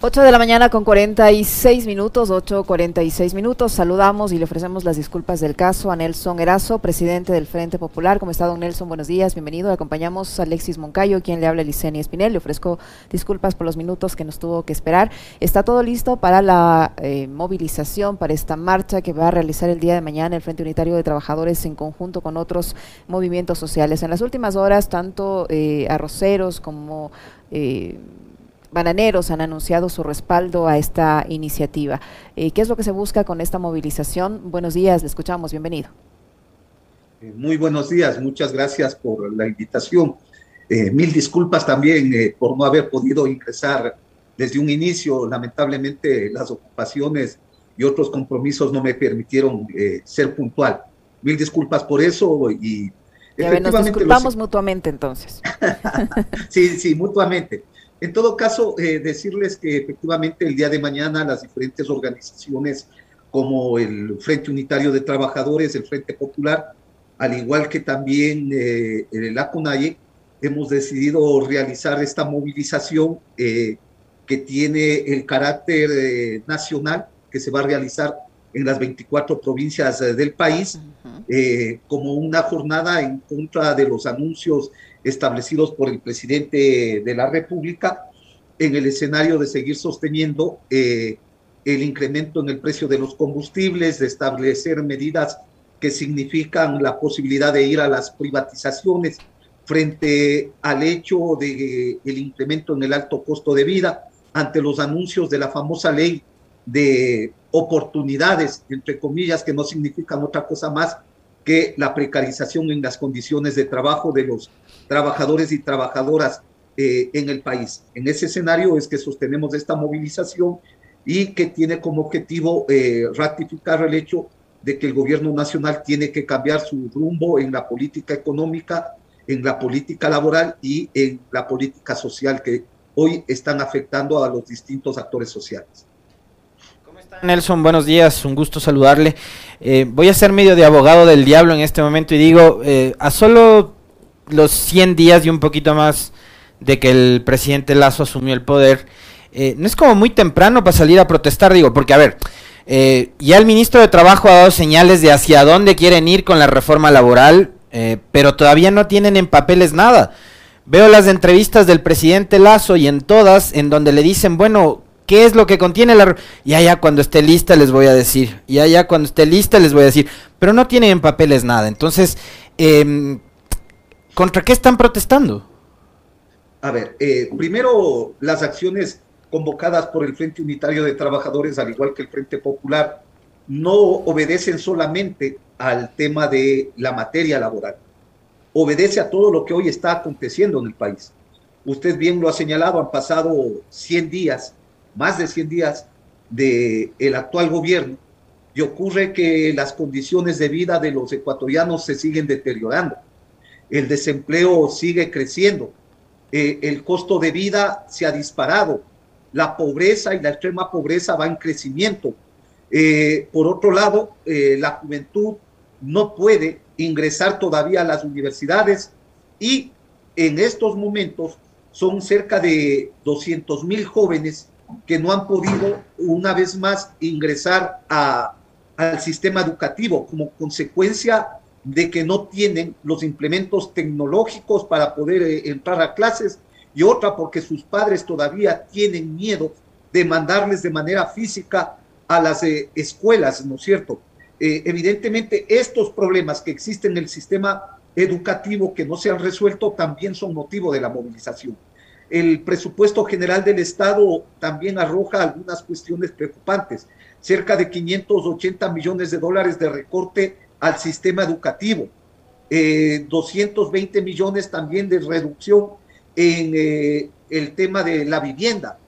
8 de la mañana con 46 minutos, 8.46 minutos. Saludamos y le ofrecemos las disculpas del caso a Nelson Erazo, presidente del Frente Popular. ¿Cómo está, don Nelson? Buenos días, bienvenido. Acompañamos a Alexis Moncayo, quien le habla Licenia Espinel. Le ofrezco disculpas por los minutos que nos tuvo que esperar. Está todo listo para la eh, movilización, para esta marcha que va a realizar el día de mañana el Frente Unitario de Trabajadores en conjunto con otros movimientos sociales. En las últimas horas, tanto eh, arroceros como... Eh, bananeros han anunciado su respaldo a esta iniciativa. Eh, ¿Qué es lo que se busca con esta movilización? Buenos días, le escuchamos, bienvenido. Eh, muy buenos días, muchas gracias por la invitación. Eh, mil disculpas también por no haber podido ingresar desde un inicio. Lamentablemente las ocupaciones y otros compromisos no me permitieron ser puntual. Mil disculpas por eso y... Ya nos disculpamos mutuamente entonces. sí, sí, mutuamente. En todo caso, eh, decirles que efectivamente el día de mañana las diferentes organizaciones como el Frente Unitario de Trabajadores, el Frente Popular, al igual que también eh, el hemos decidido realizar esta movilización eh, que tiene el carácter nacional, que se va a realizar en las 24 provincias del país, como una jornada en contra de los anuncios establecidos por el presidente de la República en el escenario de seguir sosteniendo eh, el incremento en el precio de los combustibles, de establecer medidas que significan la posibilidad de ir a las privatizaciones frente al hecho de el incremento en el alto costo de vida, ante los anuncios de la famosa ley de oportunidades, entre comillas, que no significan otra cosa más que la precarización en las condiciones de trabajo de los trabajadores y trabajadoras eh, en el país. En ese escenario es que sostenemos esta movilización y que tiene como objetivo eh, ratificar el hecho de que el gobierno nacional tiene que cambiar su rumbo en la política económica, en la política laboral y en la política social que hoy están afectando a los distintos actores sociales. Nelson, buenos días, un gusto saludarle. Eh, voy a ser medio de abogado del diablo en este momento y digo, eh, a solo los 100 días y un poquito más de que el presidente Lazo asumió el poder, eh, no es como muy temprano para salir a protestar, digo, porque a ver, ya el ministro de Trabajo ha dado señales de hacia dónde quieren ir con la reforma laboral, pero todavía no tienen en papeles nada. Veo las entrevistas del presidente Lazo y en todas, en donde le dicen, bueno, qué es lo que contiene la... Ya, ya, cuando esté lista les voy a decir. Ya, ya, cuando esté lista les voy a decir. Pero no tienen en papeles nada. Entonces, em, ¿contra qué están protestando? A ver, eh, primero las acciones convocadas por el Frente Unitario de Trabajadores, al igual que el Frente Popular, no obedecen solamente al tema de la materia laboral, obedece a todo lo que hoy está aconteciendo en el país. Usted bien lo ha señalado, han pasado 100 días más de 100 días del el actual gobierno y ocurre que las condiciones de vida de los ecuatorianos se siguen deteriorando. El desempleo sigue creciendo, eh, el costo de vida se ha disparado, la pobreza y la extrema pobreza va en crecimiento. Eh, por otro lado, eh, la juventud no puede ingresar todavía a las universidades y en estos momentos son cerca de 200 mil jóvenes que no han podido una vez más ingresar a, al sistema educativo como consecuencia de que no tienen los implementos tecnológicos para poder eh, entrar a clases y otra porque sus padres todavía tienen miedo de mandarles de manera física a las eh, escuelas, ¿no es cierto? Eh, evidentemente, estos problemas que existen en el sistema educativo que no se han resuelto también son motivo de la movilización. El presupuesto general del Estado también arroja algunas cuestiones preocupantes. Cerca de 580 millones de dólares de recorte al sistema educativo. 220 eh, millones también de reducción en eh, el tema de la vivienda.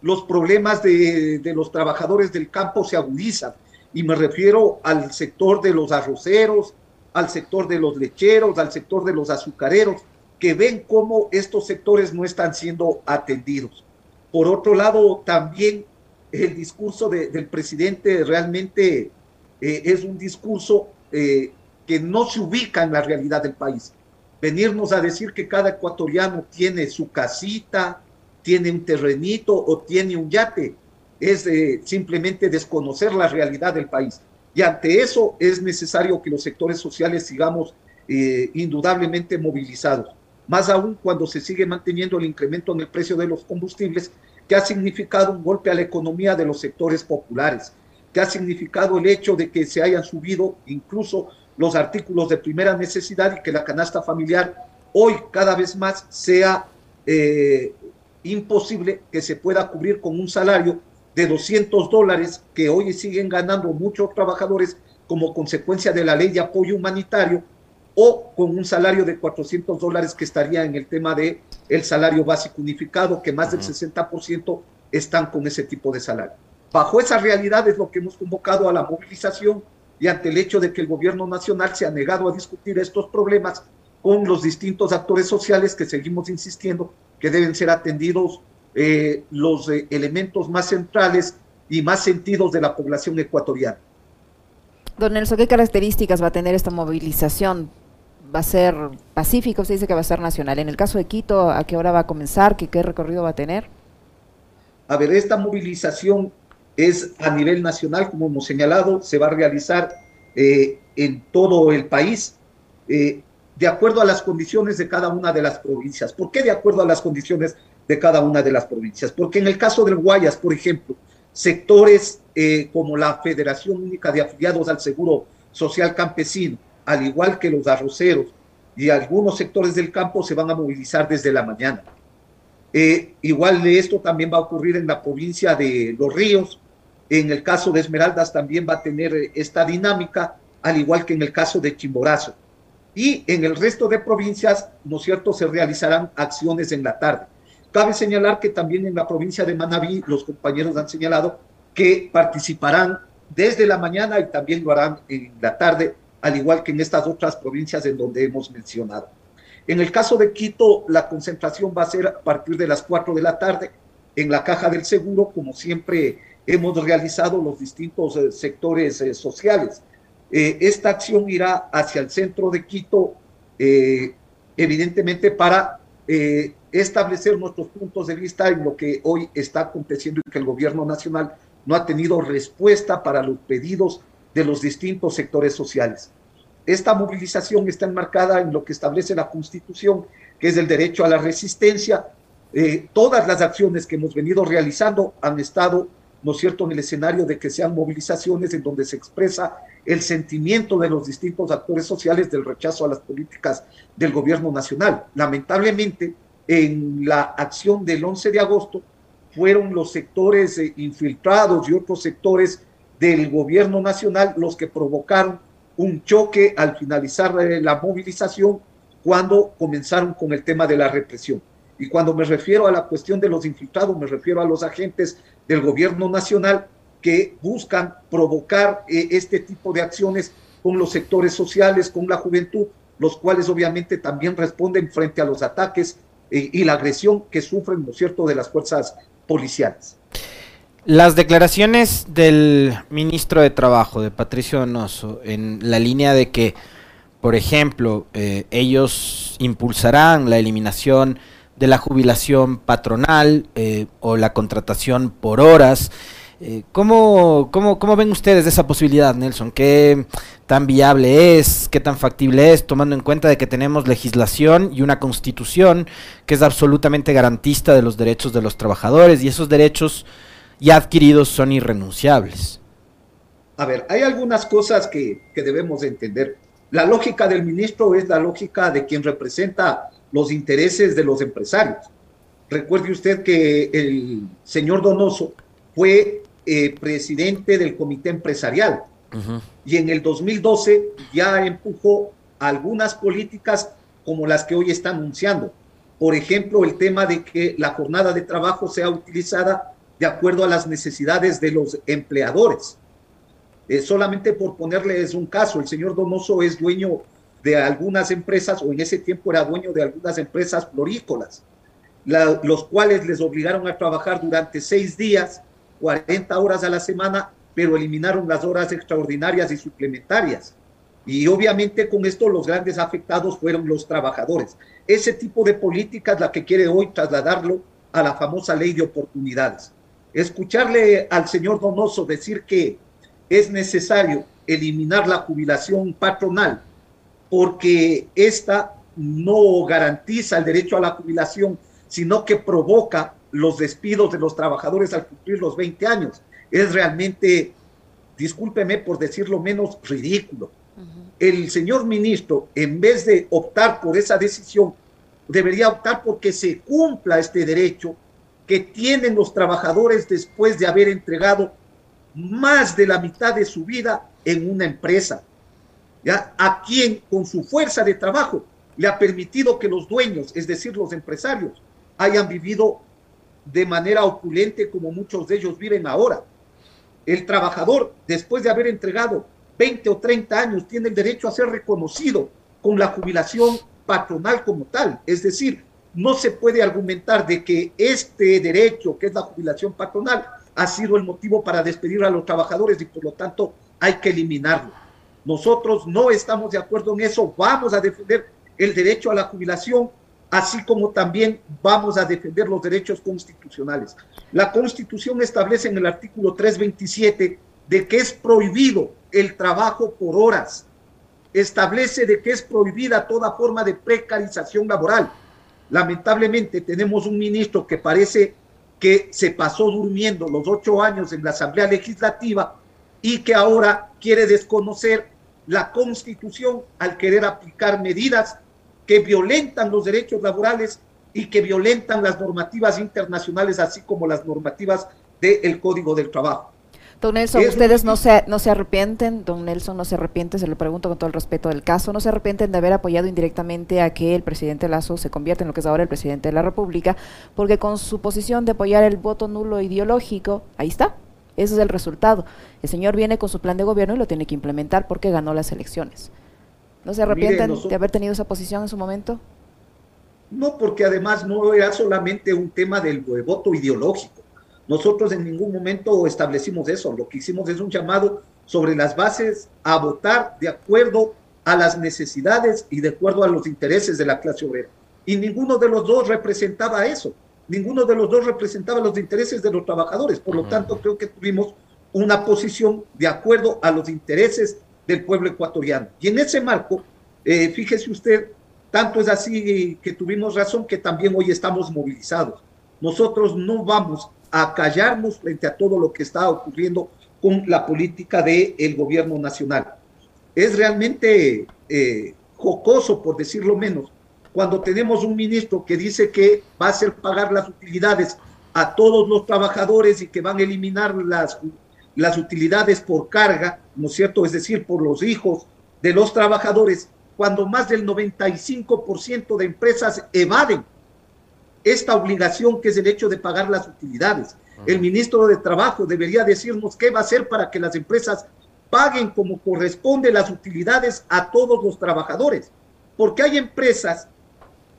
Los problemas de, de los trabajadores del campo se agudizan y me refiero al sector de los arroceros, al sector de los lecheros, al sector de los azucareros, que ven cómo estos sectores no están siendo atendidos. Por otro lado, también el discurso del presidente realmente eh, es un discurso eh, que no se ubica en la realidad del país. Venirnos a decir que cada ecuatoriano tiene su casita, tiene un terrenito o tiene un yate. Es simplemente desconocer la realidad del país. Y ante eso es necesario que los sectores sociales sigamos eh, indudablemente movilizados. Más aún cuando se sigue manteniendo el incremento en el precio de los combustibles, que ha significado un golpe a la economía de los sectores populares, que ha significado el hecho de que se hayan subido incluso los artículos de primera necesidad y que la canasta familiar hoy cada vez más sea eh, imposible que se pueda cubrir con un salario de 200 dólares que hoy siguen ganando muchos trabajadores como consecuencia de la ley de apoyo humanitario o con un salario de 400 dólares que estaría en el tema de el salario básico unificado, que más del 60% están con ese tipo de salario. Bajo esa realidad es lo que hemos convocado a la movilización y ante el hecho de que el gobierno nacional se ha negado a discutir estos problemas con los distintos actores sociales que seguimos insistiendo que deben ser atendidos eh, los eh, elementos más centrales y más sentidos de la población ecuatoriana. Don Nelson, ¿qué características va a tener esta movilización? ¿Va a ser pacífica? Usted dice que va a ser nacional. En el caso de Quito, ¿a qué hora va a comenzar? ¿Qué, recorrido va a tener? A ver, esta movilización es a nivel nacional, como hemos señalado, se va a realizar eh, en todo el país. de acuerdo a las condiciones de cada una de las provincias. ¿Por qué de acuerdo a las condiciones de cada una de las provincias. Porque en el caso del Guayas, por ejemplo, sectores eh, como la Federación Única de Afiliados al Seguro Social Campesino, al igual que los arroceros y algunos sectores del campo se van a movilizar desde la mañana. Eh, igual de esto también va a ocurrir en la provincia de Los Ríos. En el caso de Esmeraldas también va a tener eh, esta dinámica, al igual que en el caso de Chimborazo. Y en el resto de provincias, ¿no es cierto?, se realizarán acciones en la tarde. Cabe señalar que también en la provincia de Manabí los compañeros han señalado que participarán desde la mañana y también lo harán en la tarde, al igual que en estas otras provincias en donde hemos mencionado. En el caso de Quito, la concentración va a ser a partir de las 4 de la tarde en la Caja del Seguro, como siempre hemos realizado los distintos eh, sectores eh, sociales. Eh, esta acción irá hacia el centro de Quito, evidentemente para establecer nuestros puntos de vista en lo que hoy está aconteciendo y que el gobierno nacional no ha tenido respuesta para los pedidos de los distintos sectores sociales. Esta movilización está enmarcada en lo que establece la Constitución, que es el derecho a la resistencia. Eh, todas las acciones que hemos venido realizando han estado, ¿no es cierto?, en el escenario de que sean movilizaciones en donde se expresa el sentimiento de los distintos actores sociales del rechazo a las políticas del gobierno nacional. Lamentablemente, en la acción del 11 de agosto fueron los sectores eh, infiltrados y otros sectores del gobierno nacional los que provocaron un choque al finalizar eh, la movilización cuando comenzaron con el tema de la represión. Y cuando me refiero a la cuestión de los infiltrados, me refiero a los agentes del gobierno nacional que buscan provocar eh, este tipo de acciones con los sectores sociales, con la juventud, los cuales obviamente también responden frente a los ataques y la agresión que sufren, ¿no es cierto?, de las fuerzas policiales. Las declaraciones del ministro de Trabajo, de Patricio Donoso, en la línea de que, por ejemplo, eh, ellos impulsarán la eliminación de la jubilación patronal eh, o la contratación por horas, eh, ¿cómo, cómo, cómo, ven ustedes esa posibilidad, Nelson? ¿Qué tan viable es? ¿Qué tan factible es? Tomando en cuenta de que tenemos legislación y una constitución que es absolutamente garantista de los derechos de los trabajadores y esos derechos ya adquiridos son irrenunciables. A ver, hay algunas cosas que, que debemos entender. La lógica del ministro es la lógica de quien representa los intereses de los empresarios. Recuerde usted que el señor Donoso fue eh, presidente del comité empresarial. Y en el 2012 ya empujó algunas políticas como las que hoy está anunciando. Por ejemplo, el tema de que la jornada de trabajo sea utilizada de acuerdo a las necesidades de los empleadores. Eh, solamente por ponerles un caso, el señor Donoso es dueño de algunas empresas, o en ese tiempo era dueño de algunas empresas florícolas, los cuales les obligaron a trabajar durante seis días 40 horas a la semana, pero eliminaron las horas extraordinarias y suplementarias. Y obviamente con esto los grandes afectados fueron los trabajadores. Ese tipo de política es la que quiere hoy trasladarlo a la famosa ley de oportunidades. Escucharle al señor Donoso decir que es necesario eliminar la jubilación patronal porque esta no garantiza el derecho a la jubilación, sino que provoca los despidos de los trabajadores al cumplir los 20 años. Es realmente, discúlpeme por decirlo menos, ridículo. El señor ministro, en vez de optar por esa decisión, debería optar porque se cumpla este derecho que tienen los trabajadores después de haber entregado más de la mitad de su vida en una empresa, ¿ya? A quien con su fuerza de trabajo le ha permitido que los dueños, es decir, los empresarios, hayan vivido de manera opulente como muchos de ellos viven ahora. El trabajador, después de haber entregado 20 o 30 años, tiene el derecho a ser reconocido con la jubilación patronal como tal. Es decir, no se puede argumentar de que este derecho, que es la jubilación patronal, ha sido el motivo para despedir a los trabajadores y por lo tanto hay que eliminarlo. Nosotros no estamos de acuerdo en eso, vamos a defender el derecho a la jubilación, así como también vamos a defender los derechos constitucionales. La Constitución establece en el artículo 327 de que es prohibido el trabajo por horas, establece de que es prohibida toda forma de precarización laboral. Lamentablemente tenemos un ministro que parece que se pasó durmiendo los ocho años en la Asamblea Legislativa y que ahora quiere desconocer la Constitución al querer aplicar medidas que violentan los derechos laborales y que violentan las normativas internacionales, así como las normativas del Código del Trabajo. Don Nelson, ustedes no se, no se arrepienten, don Nelson no se arrepiente, se lo pregunto con todo el respeto del caso, no se arrepienten de haber apoyado indirectamente a que el presidente Lazo se convierta en lo que es ahora el presidente de la República, porque con su posición de apoyar el voto nulo ideológico, ahí está, ese es el resultado. El señor viene con su plan de gobierno y lo tiene que implementar porque ganó las elecciones. ¿No se arrepienten de haber tenido esa posición en su momento? No, porque además no era solamente un tema del voto ideológico nosotros en ningún momento establecimos eso. Lo que hicimos es un llamado sobre las bases a votar de acuerdo a las necesidades y de acuerdo a los intereses de la clase obrera. Y ninguno de los dos representaba eso. Ninguno de los dos representaba los intereses de los trabajadores. Por lo tanto, creo que tuvimos una posición de acuerdo a los intereses del pueblo ecuatoriano. Y en ese marco, eh, fíjese usted, tanto es así que tuvimos razón que también hoy estamos movilizados. Nosotros no vamos a callarnos frente a todo lo que está ocurriendo con la política del el gobierno nacional. Es realmente eh, jocoso, por decirlo menos, cuando tenemos un ministro que dice que va a hacer pagar las utilidades a todos los trabajadores y que van a eliminar las, las utilidades por carga, ¿no es cierto? Es decir, por los hijos de los trabajadores, cuando más del 95% de empresas evaden esta obligación que es el hecho de pagar las utilidades. El ministro de Trabajo debería decirnos qué va a hacer para que las empresas paguen como corresponde las utilidades a todos los trabajadores. Porque hay empresas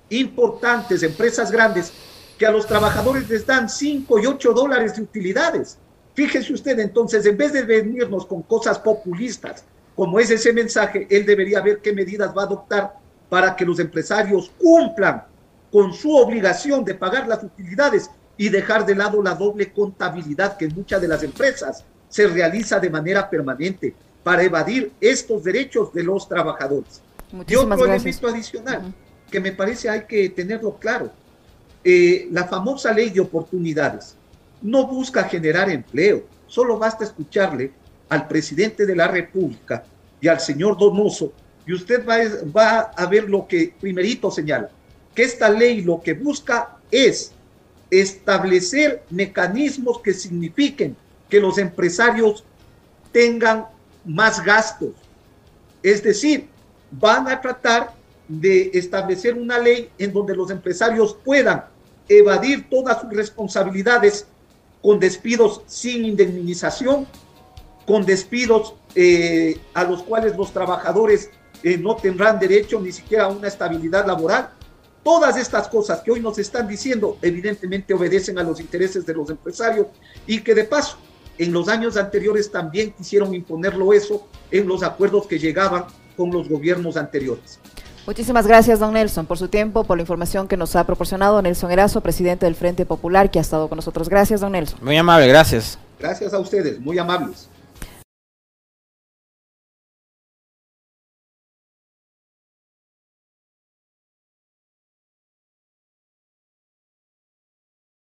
importantes, empresas grandes, que a los trabajadores les dan 5 y 8 dólares de utilidades. Fíjese usted, entonces, en vez de venirnos con cosas populistas, como es ese mensaje, él debería ver qué medidas va a adoptar para que los empresarios cumplan con su obligación de pagar las utilidades y dejar de lado la doble contabilidad que en muchas de las empresas se realiza de manera permanente para evadir estos derechos de los trabajadores. y otro elemento adicional que me parece hay que tenerlo claro, eh, la famosa ley de oportunidades no busca generar empleo, solo basta escucharle al presidente de la República y al señor Donoso y usted va, va a ver lo que primerito señala que esta ley lo que busca es establecer mecanismos que signifiquen que los empresarios tengan más gastos. Es decir, van a tratar de establecer una ley en donde los empresarios puedan evadir todas sus responsabilidades con despidos sin indemnización, con despidos eh, a los cuales los trabajadores eh, no tendrán derecho ni siquiera a una estabilidad laboral Todas estas cosas que hoy nos están diciendo evidentemente obedecen a los intereses de los empresarios y que de paso en los años anteriores también quisieron imponerlo eso en los acuerdos que llegaban con los gobiernos anteriores. Muchísimas gracias, don Nelson, por su tiempo, por la información que nos ha proporcionado. Nelson Erazo, presidente del Frente Popular, que ha estado con nosotros. Gracias, don Nelson. Muy amable, gracias. Gracias a ustedes, muy amables.